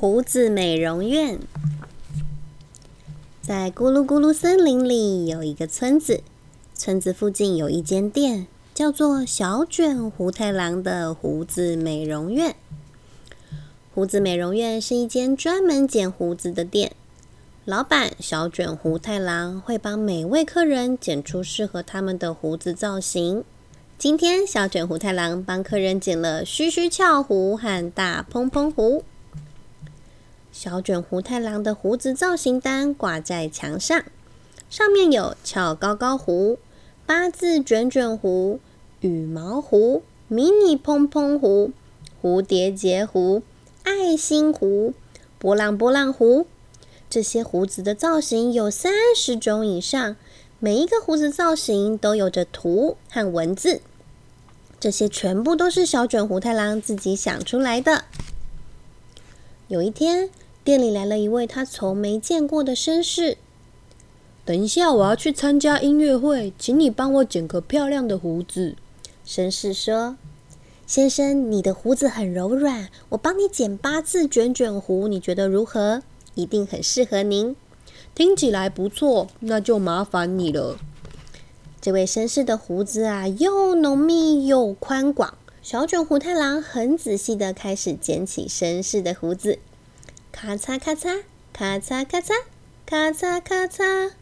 胡子美容院，在咕噜咕噜森林里有一个村子，村子附近有一间店，叫做小卷胡太郎的胡子美容院。胡子美容院是一间专门剪胡子的店，老板小卷胡太郎会帮每位客人剪出适合他们的胡子造型。今天，小卷胡太郎帮客人剪了须须翘胡和大蓬蓬胡。小卷胡太郎的胡子造型单挂在墙上，上面有翘高高胡、八字卷卷胡、羽毛胡、迷你蓬蓬胡、蝴蝶结胡、爱心胡、波浪波浪胡。这些胡子的造型有三十种以上。每一个胡子造型都有着图和文字，这些全部都是小卷胡太郎自己想出来的。有一天，店里来了一位他从没见过的绅士。等一下，我要去参加音乐会，请你帮我剪个漂亮的胡子。绅士说：“先生，你的胡子很柔软，我帮你剪八字卷卷胡，你觉得如何？一定很适合您。”听起来不错，那就麻烦你了。这位绅士的胡子啊，又浓密又宽广。小卷胡太郎很仔细的开始剪起绅士的胡子，咔嚓咔嚓，咔嚓咔嚓，咔嚓咔嚓。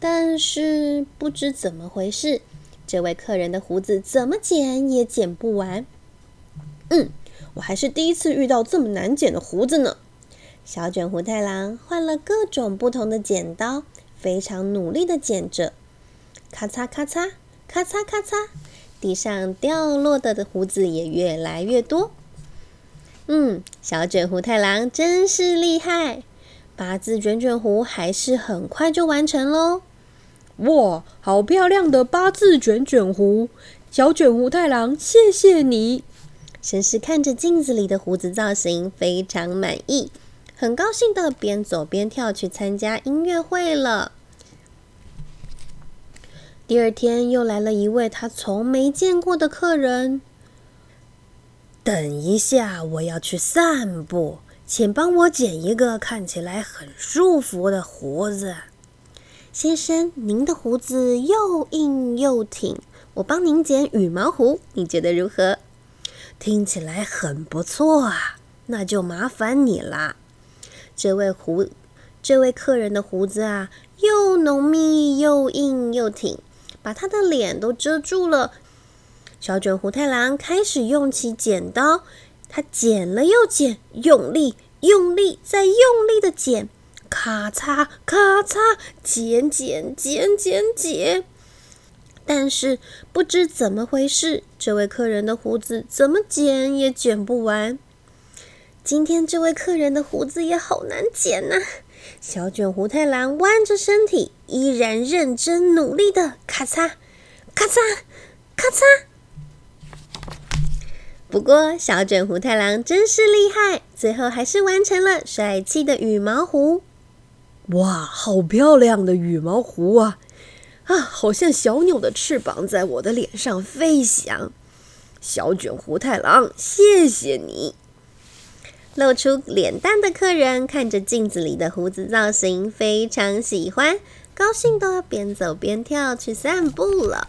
但是不知怎么回事，这位客人的胡子怎么剪也剪不完。嗯，我还是第一次遇到这么难剪的胡子呢。小卷胡太郎换了各种不同的剪刀，非常努力的剪着，咔嚓咔嚓，咔嚓咔嚓，地上掉落的的胡子也越来越多。嗯，小卷胡太郎真是厉害，八字卷卷胡还是很快就完成喽。哇，好漂亮的八字卷卷胡！小卷胡太郎，谢谢你。绅士看着镜子里的胡子造型，非常满意。很高兴的边走边跳去参加音乐会了。第二天又来了一位他从没见过的客人。等一下，我要去散步，请帮我剪一个看起来很舒服的胡子。先生，您的胡子又硬又挺，我帮您剪羽毛胡，你觉得如何？听起来很不错啊，那就麻烦你啦。这位胡，这位客人的胡子啊，又浓密又硬又挺，把他的脸都遮住了。小卷胡太郎开始用起剪刀，他剪了又剪，用力、用力再用力的剪，咔嚓咔嚓，剪剪剪剪剪。但是不知怎么回事，这位客人的胡子怎么剪也剪不完。今天这位客人的胡子也好难剪呐！小卷胡太郎弯着身体，依然认真努力的咔嚓、咔嚓、咔嚓。不过小卷胡太郎真是厉害，最后还是完成了帅气的羽毛胡。哇，好漂亮的羽毛胡啊！啊，好像小鸟的翅膀在我的脸上飞翔。小卷胡太郎，谢谢你。露出脸蛋的客人看着镜子里的胡子造型，非常喜欢，高兴的边走边跳去散步了。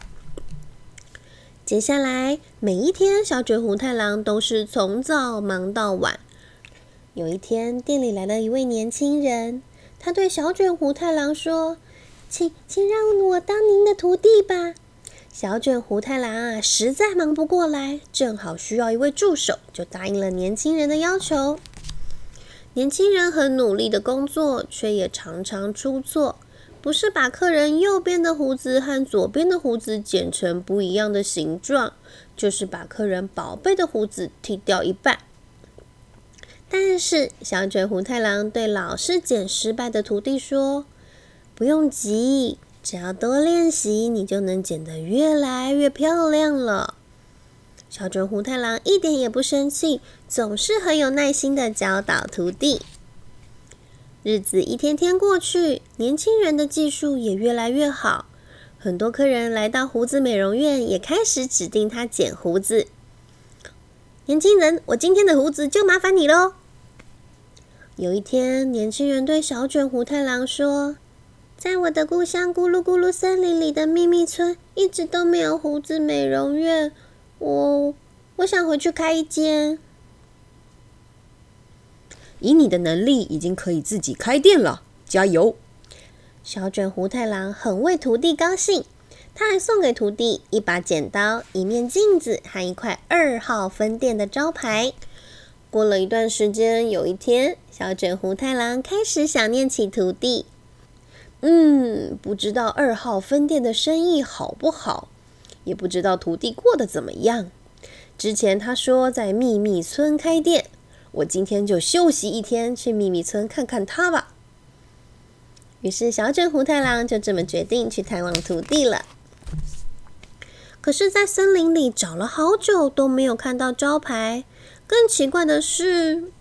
接下来每一天，小卷胡太郎都是从早忙到晚。有一天，店里来了一位年轻人，他对小卷胡太郎说：“请，请让我当您的徒弟吧。”小卷胡太郎啊，实在忙不过来，正好需要一位助手，就答应了年轻人的要求。年轻人很努力的工作，却也常常出错，不是把客人右边的胡子和左边的胡子剪成不一样的形状，就是把客人宝贝的胡子剃掉一半。但是小卷胡太郎对老是剪失败的徒弟说：“不用急。”只要多练习，你就能剪得越来越漂亮了。小卷胡太郎一点也不生气，总是很有耐心的教导徒弟。日子一天天过去，年轻人的技术也越来越好。很多客人来到胡子美容院，也开始指定他剪胡子。年轻人，我今天的胡子就麻烦你喽。有一天，年轻人对小卷胡太郎说：“在我的故乡咕噜咕噜森林里的秘密村，一直都没有胡子美容院。我我想回去开一间。以你的能力，已经可以自己开店了，加油！”小卷胡太郎很为徒弟高兴，他还送给徒弟一把剪刀、一面镜子和一块二号分店的招牌。过了一段时间，有一天，小卷胡太郎开始想念起徒弟。嗯，不知道二号分店的生意好不好，也不知道徒弟过得怎么样。之前他说在秘密村开店，我今天就休息一天，去秘密村看看他吧。于是，小卷胡太郎就这么决定去探望徒弟了。可是，在森林里找了好久，都没有看到招牌。更奇怪的是，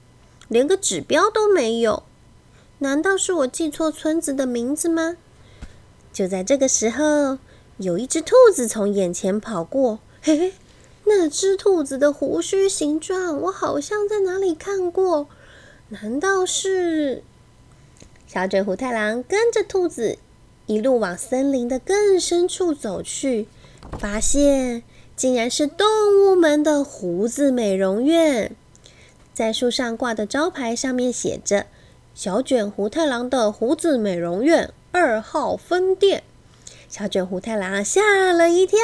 连个指标都没有。难道是我记错村子的名字吗？就在这个时候，有一只兔子从眼前跑过。嘿嘿，那只兔子的胡须形状，我好像在哪里看过。难道是……小卷胡太郎跟着兔子一路往森林的更深处走去，发现。竟然是动物们的胡子美容院，在树上挂的招牌上面写着“小卷胡太郎的胡子美容院二号分店”。小卷胡太郎吓了一跳，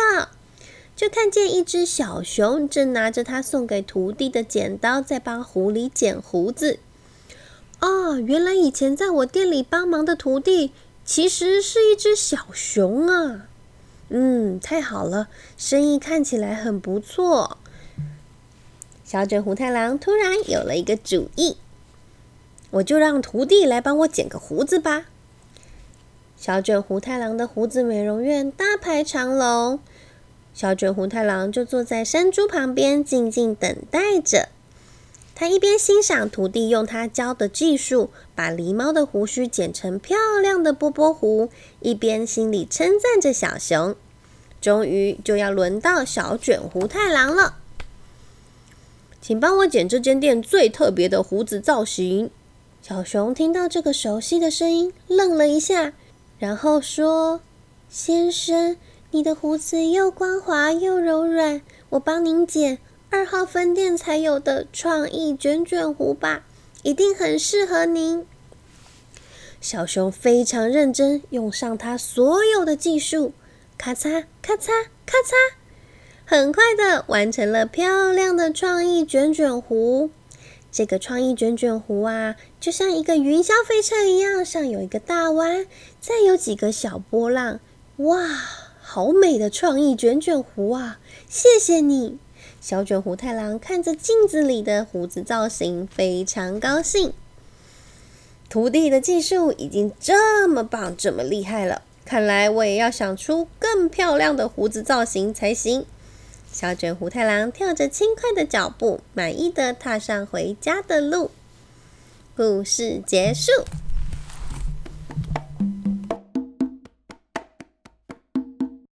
就看见一只小熊正拿着他送给徒弟的剪刀，在帮狐狸剪胡子。哦，原来以前在我店里帮忙的徒弟，其实是一只小熊啊！嗯，太好了，生意看起来很不错。小卷胡太郎突然有了一个主意，我就让徒弟来帮我剪个胡子吧。小卷胡太郎的胡子美容院大排长龙，小卷胡太郎就坐在山猪旁边静静等待着。他一边欣赏徒弟用他教的技术把狸猫的胡须剪成漂亮的波波胡，一边心里称赞着小熊。终于就要轮到小卷胡太郎了，请帮我剪这间店最特别的胡子造型。小熊听到这个熟悉的声音，愣了一下，然后说：“先生，你的胡子又光滑又柔软，我帮您剪。”二号分店才有的创意卷卷胡吧，一定很适合您。小熊非常认真，用上他所有的技术，咔嚓咔嚓咔嚓，很快的完成了漂亮的创意卷卷胡。这个创意卷卷胡啊，就像一个云霄飞车一样，上有一个大弯，再有几个小波浪。哇，好美的创意卷卷胡啊！谢谢你。小卷胡太郎看着镜子里的胡子造型，非常高兴。徒弟的技术已经这么棒、这么厉害了，看来我也要想出更漂亮的胡子造型才行。小卷胡太郎跳着轻快的脚步，满意的踏上回家的路。故事结束。